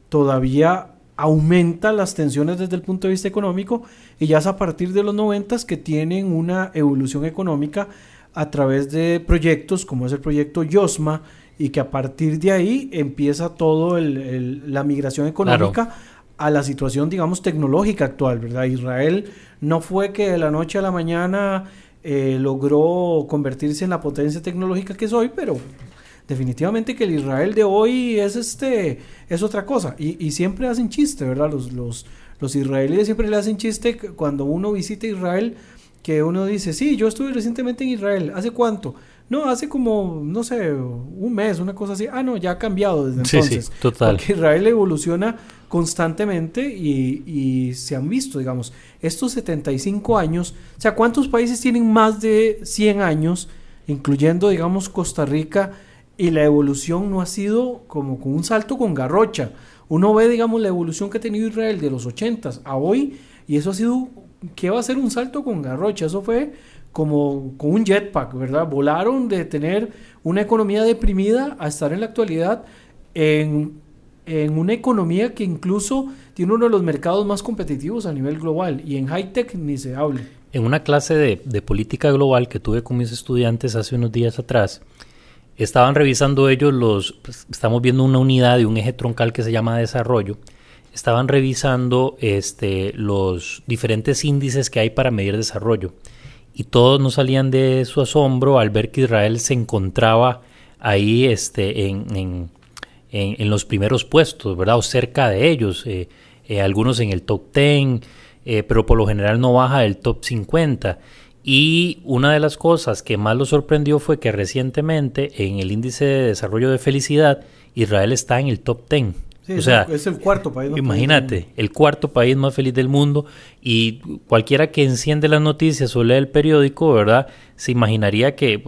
todavía aumenta las tensiones desde el punto de vista económico y ya es a partir de los 90 que tienen una evolución económica a través de proyectos como es el proyecto YOSMA, y que a partir de ahí empieza todo el, la migración económica a la situación, digamos, tecnológica actual, ¿verdad? Israel no fue que de la noche a la mañana eh, logró convertirse en la potencia tecnológica que es hoy, pero definitivamente que el Israel de hoy es este es otra cosa y, y siempre hacen chiste, ¿verdad? Los, los, los israelíes siempre le hacen chiste cuando uno visita Israel que uno dice, sí, yo estuve recientemente en Israel, ¿hace cuánto? No, hace como, no sé, un mes, una cosa así. Ah, no, ya ha cambiado desde entonces. Sí, total. Porque Israel evoluciona constantemente y, y, se han visto, digamos, estos 75 años. O sea, ¿cuántos países tienen más de 100 años, incluyendo, digamos, Costa Rica? Y la evolución no ha sido como con un salto con garrocha. Uno ve, digamos, la evolución que ha tenido Israel de los 80 a hoy, y eso ha sido, ¿qué va a ser un salto con garrocha? Eso fue como con un jetpack, ¿verdad? Volaron de tener una economía deprimida a estar en la actualidad en, una economía que incluso tiene uno de los mercados más competitivos a nivel global y en high tech ni se hable. En una clase de, de política global que tuve con mis estudiantes hace unos días atrás, estaban revisando ellos los, pues, estamos viendo una unidad de un eje troncal que se llama desarrollo, estaban revisando este, los diferentes índices que hay para medir desarrollo y todos no salían de su asombro al ver que Israel se encontraba ahí este, en, en, los primeros puestos, ¿verdad? O cerca de ellos, eh, eh, algunos en el top 10, eh, pero por lo general no baja del top 50. Y una de las cosas que más lo sorprendió fue que recientemente en el índice de desarrollo de felicidad, Israel está en el top 10 o sea, es el cuarto país. Más imagínate, el cuarto país más feliz del mundo y cualquiera que enciende las noticias o lee el periódico, ¿verdad? Se imaginaría que,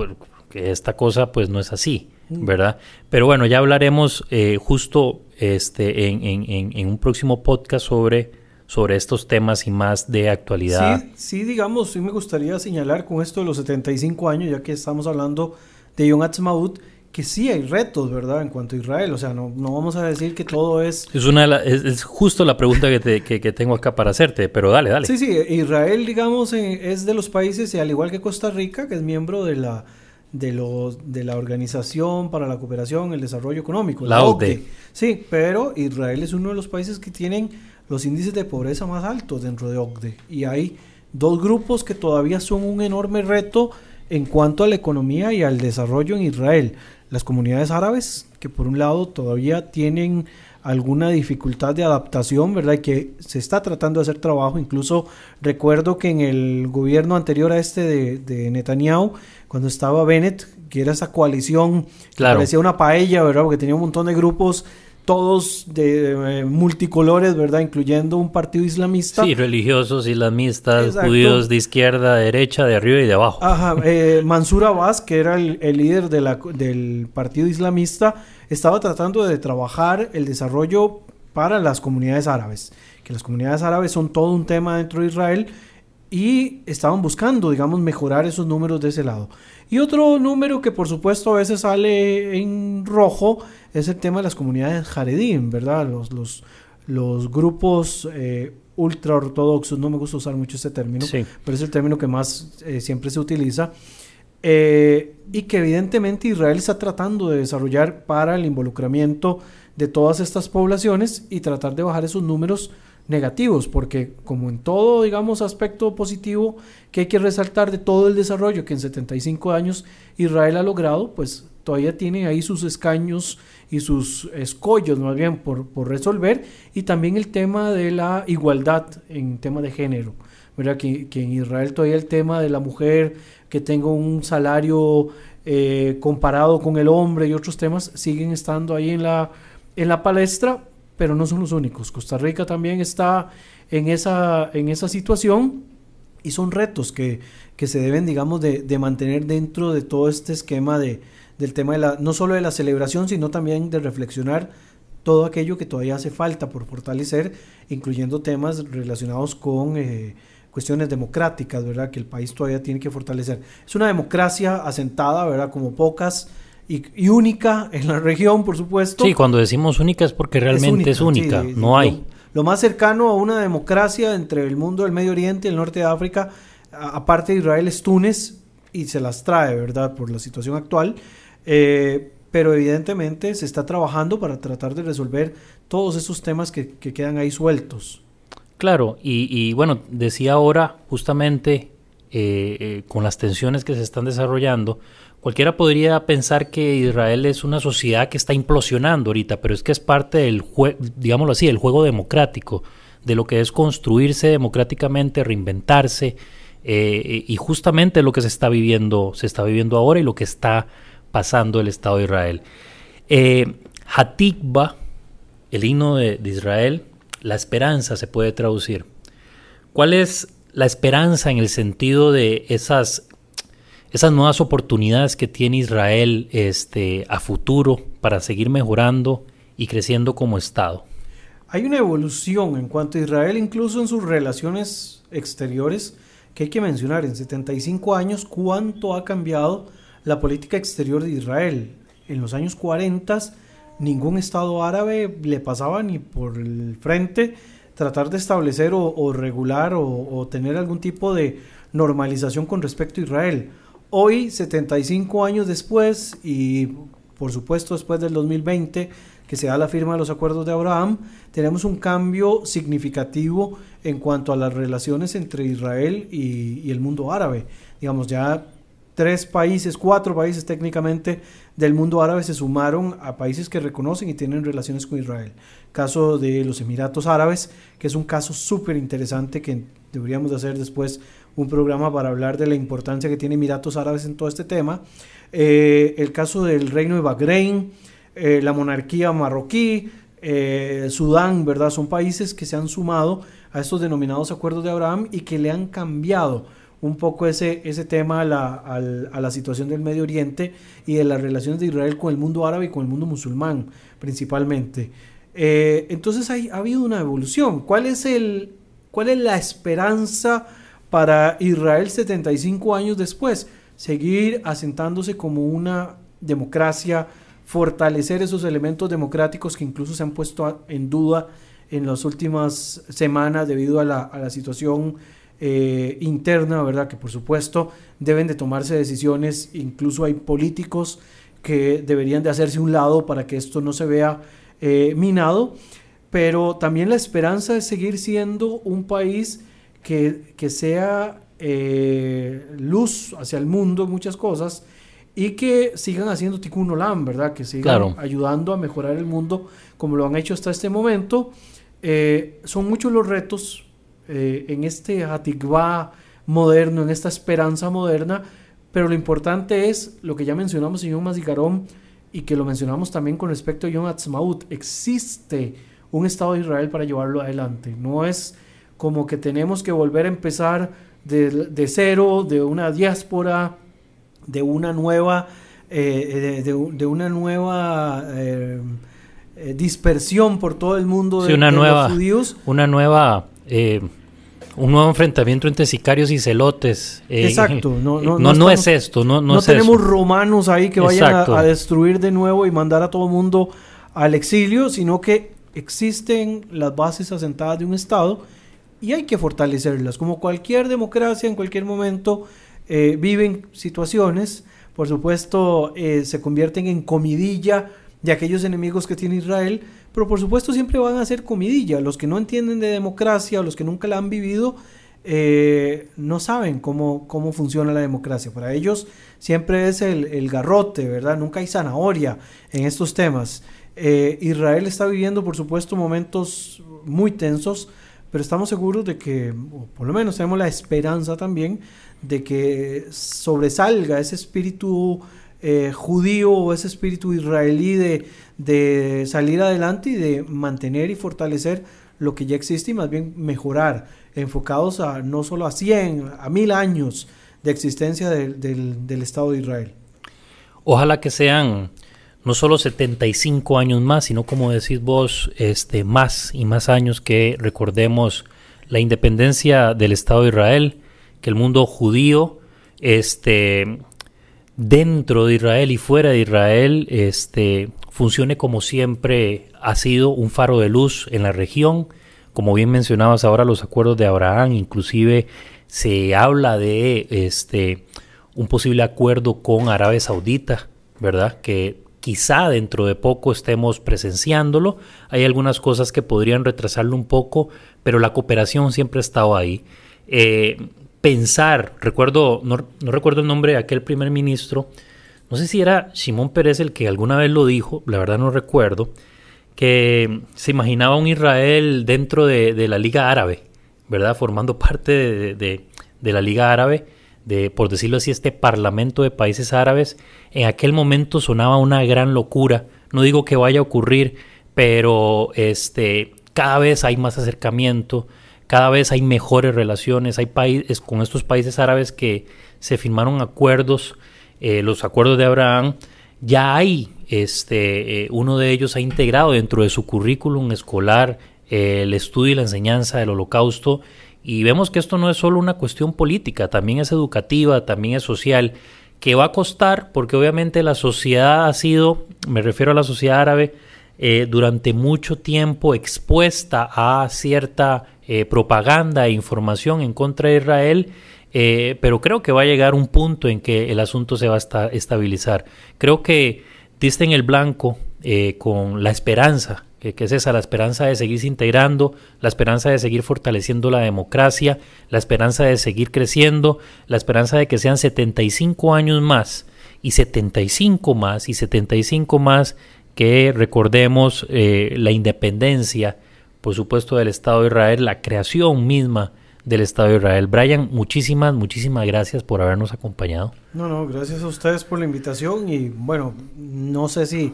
que esta cosa pues no es así, mm. ¿verdad? Pero bueno, ya hablaremos eh, justo este, en, en, en, un próximo podcast sobre, sobre estos temas y más de actualidad. Sí, sí, digamos, sí me gustaría señalar con esto de los 75 años, ya que estamos hablando de Yom Ha'atzmaut, que sí hay retos, ¿verdad? En cuanto a Israel, o sea, no, no vamos a decir que todo es... Es, una es, justo la pregunta que, que, tengo acá para hacerte, pero dale, dale. Sí, sí, Israel, digamos, eh, es de los países, al igual que Costa Rica, que es miembro de la, de, los, de la Organización para la Cooperación y el Desarrollo Económico, la, OCDE. Sí, pero Israel es uno de los países que tienen los índices de pobreza más altos dentro de OCDE. Y hay dos grupos que todavía son un enorme reto en cuanto a la economía y al desarrollo en Israel las comunidades árabes, que por un lado todavía tienen alguna dificultad de adaptación, ¿verdad? Y que se está tratando de hacer trabajo. Incluso recuerdo que en el gobierno anterior a este de, de Netanyahu, cuando estaba Bennett, que era esa coalición, claro. parecía una paella, ¿verdad? Porque tenía un montón de grupos todos de multicolores, ¿verdad? Incluyendo un partido islamista. Sí, religiosos, islamistas, judíos de izquierda, derecha, de arriba y de abajo. Ajá, Mansur Abbas, que era el, líder de la, del partido islamista, estaba tratando de trabajar el desarrollo para las comunidades árabes, que las comunidades árabes son todo un tema dentro de Israel y estaban buscando, digamos, mejorar esos números de ese lado. Y otro número que por supuesto a veces sale en rojo es el tema de las comunidades jaredín, ¿verdad? Los, los, los grupos eh, ultra ortodoxos, no me gusta usar mucho ese término, pero es el término que más eh, siempre se utiliza, eh, y que evidentemente Israel está tratando de desarrollar para el involucramiento de todas estas poblaciones y tratar de bajar esos números negativos, porque como en todo, digamos, aspecto positivo que hay que resaltar de todo el desarrollo que en 75 años Israel ha logrado, pues todavía tiene ahí sus escaños y sus escollos más bien por, por resolver, y también el tema de la igualdad en tema de género, ¿verdad? Que, que en Israel todavía el tema de la mujer que tenga un salario eh, comparado con el hombre y otros temas siguen estando ahí en la, en la palestra, pero no son los únicos. Costa Rica también está en esa, en esa situación y son retos que, que se deben, digamos, de, de, mantener dentro de todo este esquema de, del tema de la, no solo de la celebración, sino también de reflexionar todo aquello que todavía hace falta por fortalecer, incluyendo temas relacionados con eh, cuestiones democráticas, ¿verdad? Que el país todavía tiene que fortalecer. Es una democracia asentada, ¿verdad? Como pocas y, única en la región, por supuesto. Sí, cuando decimos única es porque realmente es única, no hay. Lo, más cercano a una democracia entre el mundo del Medio Oriente y el norte de África, aparte de Israel, es Túnez y se las trae, ¿verdad? Por la situación actual. Eh, pero evidentemente se está trabajando para tratar de resolver todos esos temas que, quedan ahí sueltos. Claro, y, bueno, decía ahora justamente eh, eh, con las tensiones que se están desarrollando, Cualquiera podría pensar que Israel es una sociedad que está implosionando ahorita, pero es que es parte del juego, digámoslo así, el juego democrático, de lo que es construirse democráticamente, reinventarse, eh, y justamente lo que se está viviendo, se está viviendo ahora y lo que está pasando el Estado de Israel. Eh, Hatikba, el himno de Israel, la esperanza se puede traducir. ¿Cuál es la esperanza en el sentido de esas esas nuevas oportunidades que tiene Israel este, a futuro para seguir mejorando y creciendo como Estado? Hay una evolución en cuanto a Israel, incluso en sus relaciones exteriores, que hay que mencionar. En 75 años, cuánto ha cambiado la política exterior de Israel. En los años 40, ningún Estado árabe le pasaba ni por el frente tratar de establecer o, regular o, o tener algún tipo de normalización con respecto a Israel. Hoy, 75 años después, y por supuesto después del 2020, que se da la firma de los acuerdos de Abraham, tenemos un cambio significativo en cuanto a las relaciones entre Israel y, el mundo árabe. Digamos, ya tres países, cuatro países técnicamente del mundo árabe se sumaron a países que reconocen y tienen relaciones con Israel. Caso de los Emiratos Árabes, que es un caso súper interesante que deberíamos de hacer después un programa para hablar de la importancia que tiene Emiratos Árabes en todo este tema. Eh, el caso del reino de Bahrein, eh, la monarquía marroquí, eh, Sudán, ¿verdad? Son países que se han sumado a estos denominados acuerdos de Abraham y que le han cambiado un poco ese, ese tema a la, a la situación del Medio Oriente y de las relaciones de Israel con el mundo árabe y con el mundo musulmán principalmente. entonces hay, ha habido una evolución. ¿Cuál es, el, ¿Cuál es la esperanza? Para Israel 75 años después, seguir asentándose como una democracia, fortalecer esos elementos democráticos que incluso se han puesto en duda en las últimas semanas debido a la, situación eh, interna, ¿verdad? Que por supuesto deben de tomarse decisiones, incluso hay políticos que deberían de hacerse un lado para que esto no se vea eh, minado, pero también la esperanza es seguir siendo un país que, sea eh, luz hacia el mundo en muchas cosas y que sigan haciendo Tikkun Olam, ¿verdad? Que sigan ayudando a mejorar el mundo como lo han hecho hasta este momento. Eh, son muchos los retos eh, en este Hatikvah moderno, en esta esperanza moderna, pero lo importante es lo que ya mencionamos en Yom y que lo mencionamos también con respecto a Yom Ha'atzmaut. Existe un Estado de Israel para llevarlo adelante. No es como que tenemos que volver a empezar de, cero, de una diáspora, de una nueva, eh, de, una nueva eh, eh, dispersión por todo el mundo de, una nueva, los judíos. Una nueva un nuevo enfrentamiento entre sicarios y celotes. Exacto, no, no, no, es esto, no, no, tenemos romanos ahí que vayan a, destruir de nuevo y mandar a todo el mundo al exilio, sino que existen las bases asentadas de un Estado y hay que fortalecerlas. Como cualquier democracia, en cualquier momento eh, viven situaciones, por supuesto, eh, se convierten en comidilla de aquellos enemigos que tiene Israel, pero por supuesto siempre van a ser comidilla. Los que no entienden de democracia, los que nunca la han vivido, eh, no saben cómo, cómo funciona la democracia. Para ellos siempre es el, garrote, ¿verdad? Nunca hay zanahoria en estos temas. Israel está viviendo, por supuesto, momentos muy tensos pero estamos seguros de que, o por lo menos tenemos la esperanza también, de que sobresalga ese espíritu eh, judío o ese espíritu israelí de, de salir adelante y de mantener y fortalecer lo que ya existe y más bien mejorar, enfocados a no solo a 100, a mil años de existencia del, del Estado de Israel. Ojalá que sean no solo 75 años más, sino como decís vos, este, más y más años que recordemos la independencia del Estado de Israel, que el mundo judío, este, dentro de Israel y fuera de Israel, este, funcione como siempre ha sido un faro de luz en la región. Como bien mencionabas ahora los acuerdos de Abraham, inclusive se habla de este un posible acuerdo con Arabia Saudita, ¿verdad? Que quizá dentro de poco estemos presenciándolo. Hay algunas cosas que podrían retrasarlo un poco, pero la cooperación siempre ha estado ahí. Eh, pensar, recuerdo, no, recuerdo el nombre de aquel primer ministro, no sé si era Simón Pérez el que alguna vez lo dijo, la verdad no recuerdo, que se imaginaba un Israel dentro de, la Liga Árabe, ¿verdad? Formando (laughs) parte de la Liga Árabe de, por decirlo así, este Parlamento de Países Árabes, en aquel momento sonaba una gran locura. No digo que vaya a ocurrir, pero este, cada vez hay más acercamiento, cada vez hay mejores relaciones, hay países con estos países árabes que se firmaron acuerdos, eh, los acuerdos de Abraham, ya hay, este, eh, uno de ellos ha integrado dentro de su currículum escolar eh, el estudio y la enseñanza del holocausto y vemos que esto no es solo una cuestión política, también es educativa, también es social, que va a costar porque obviamente la sociedad ha sido, me refiero a la sociedad árabe, eh, durante mucho tiempo expuesta a cierta eh, propaganda e información en contra de Israel, eh, pero creo que va a llegar un punto en que el asunto se va a estabilizar. Creo que diste en el blanco con la esperanza que, es esa, la esperanza de seguirse integrando, la esperanza de seguir fortaleciendo la democracia, la esperanza de seguir creciendo, la esperanza de que sean 75 años más y 75 más y 75 más que recordemos eh, la independencia, por supuesto, del Estado de Israel, la creación misma del Estado de Israel. Brian, muchísimas, muchísimas gracias por habernos acompañado. No, no, gracias a ustedes por la invitación y bueno, no sé si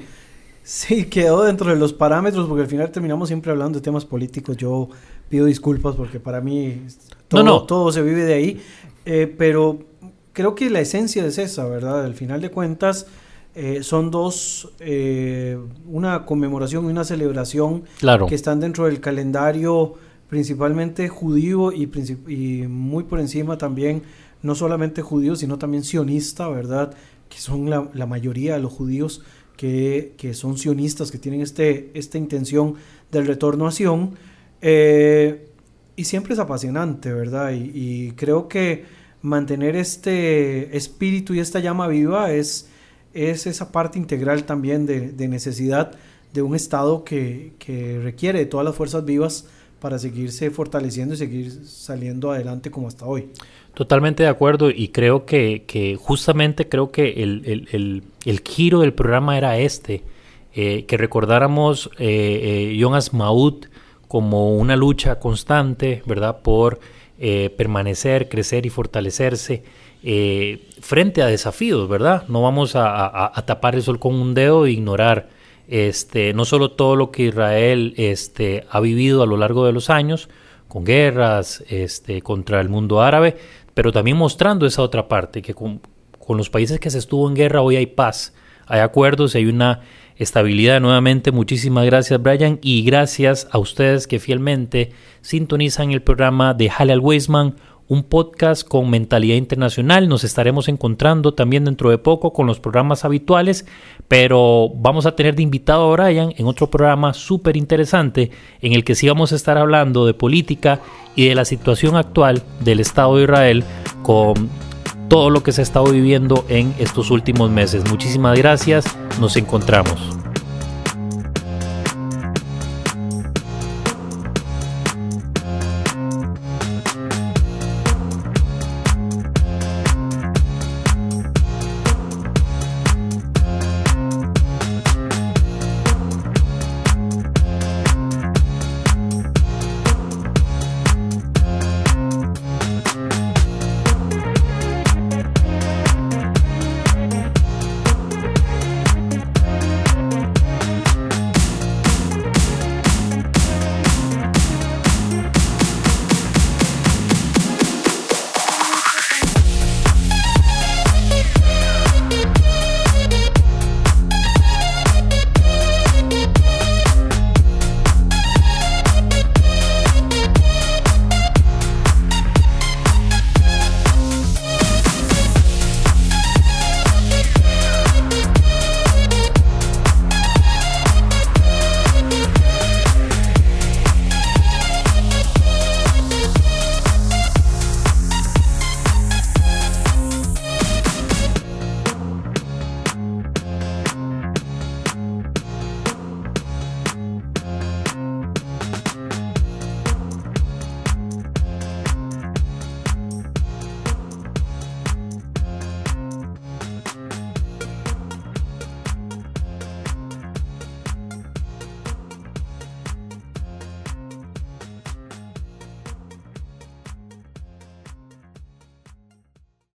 Sí, quedó dentro de los parámetros porque al final terminamos siempre hablando de temas políticos. Yo pido disculpas porque para mí todo, todo se vive de ahí. Eh, pero creo que la esencia es esa, ¿verdad? Al final de cuentas eh, son dos, eh, una conmemoración y una celebración que están dentro del calendario principalmente judío y, y muy por encima también, no solamente judío, sino también sionista, ¿verdad? Que son la, la mayoría de los judíos que, son sionistas, que tienen este, esta intención del retorno a Sion. Eh, y siempre es apasionante, ¿verdad? Y, creo que mantener este espíritu y esta llama viva es, es esa parte integral también de, necesidad de un Estado que, que, requiere de todas las fuerzas vivas para seguirse fortaleciendo y seguir saliendo adelante como hasta hoy. Totalmente de acuerdo y creo que, justamente creo que el, giro del programa era este, eh, que recordáramos eh, eh, Jonas Maud como una lucha constante, ¿verdad? Por eh, permanecer, crecer y fortalecerse frente a desafíos, ¿verdad? No vamos a, tapar el sol con un dedo e ignorar este, no solo todo lo que Israel este, ha vivido a lo largo de los años, con guerras este, contra el mundo árabe, pero también mostrando esa otra parte, que con, con los países que se estuvo en guerra hoy hay paz, hay acuerdos y hay una estabilidad nuevamente. Muchísimas gracias Brian y gracias a ustedes que fielmente sintonizan el programa de Hale al Weisman un podcast con mentalidad internacional. Nos estaremos encontrando también dentro de poco con los programas habituales, pero vamos a tener de invitado a Brian en otro programa súper interesante en el que sí vamos a estar hablando de política y de la situación actual del Estado de Israel con todo lo que se ha estado viviendo en estos últimos meses. Muchísimas gracias, nos encontramos.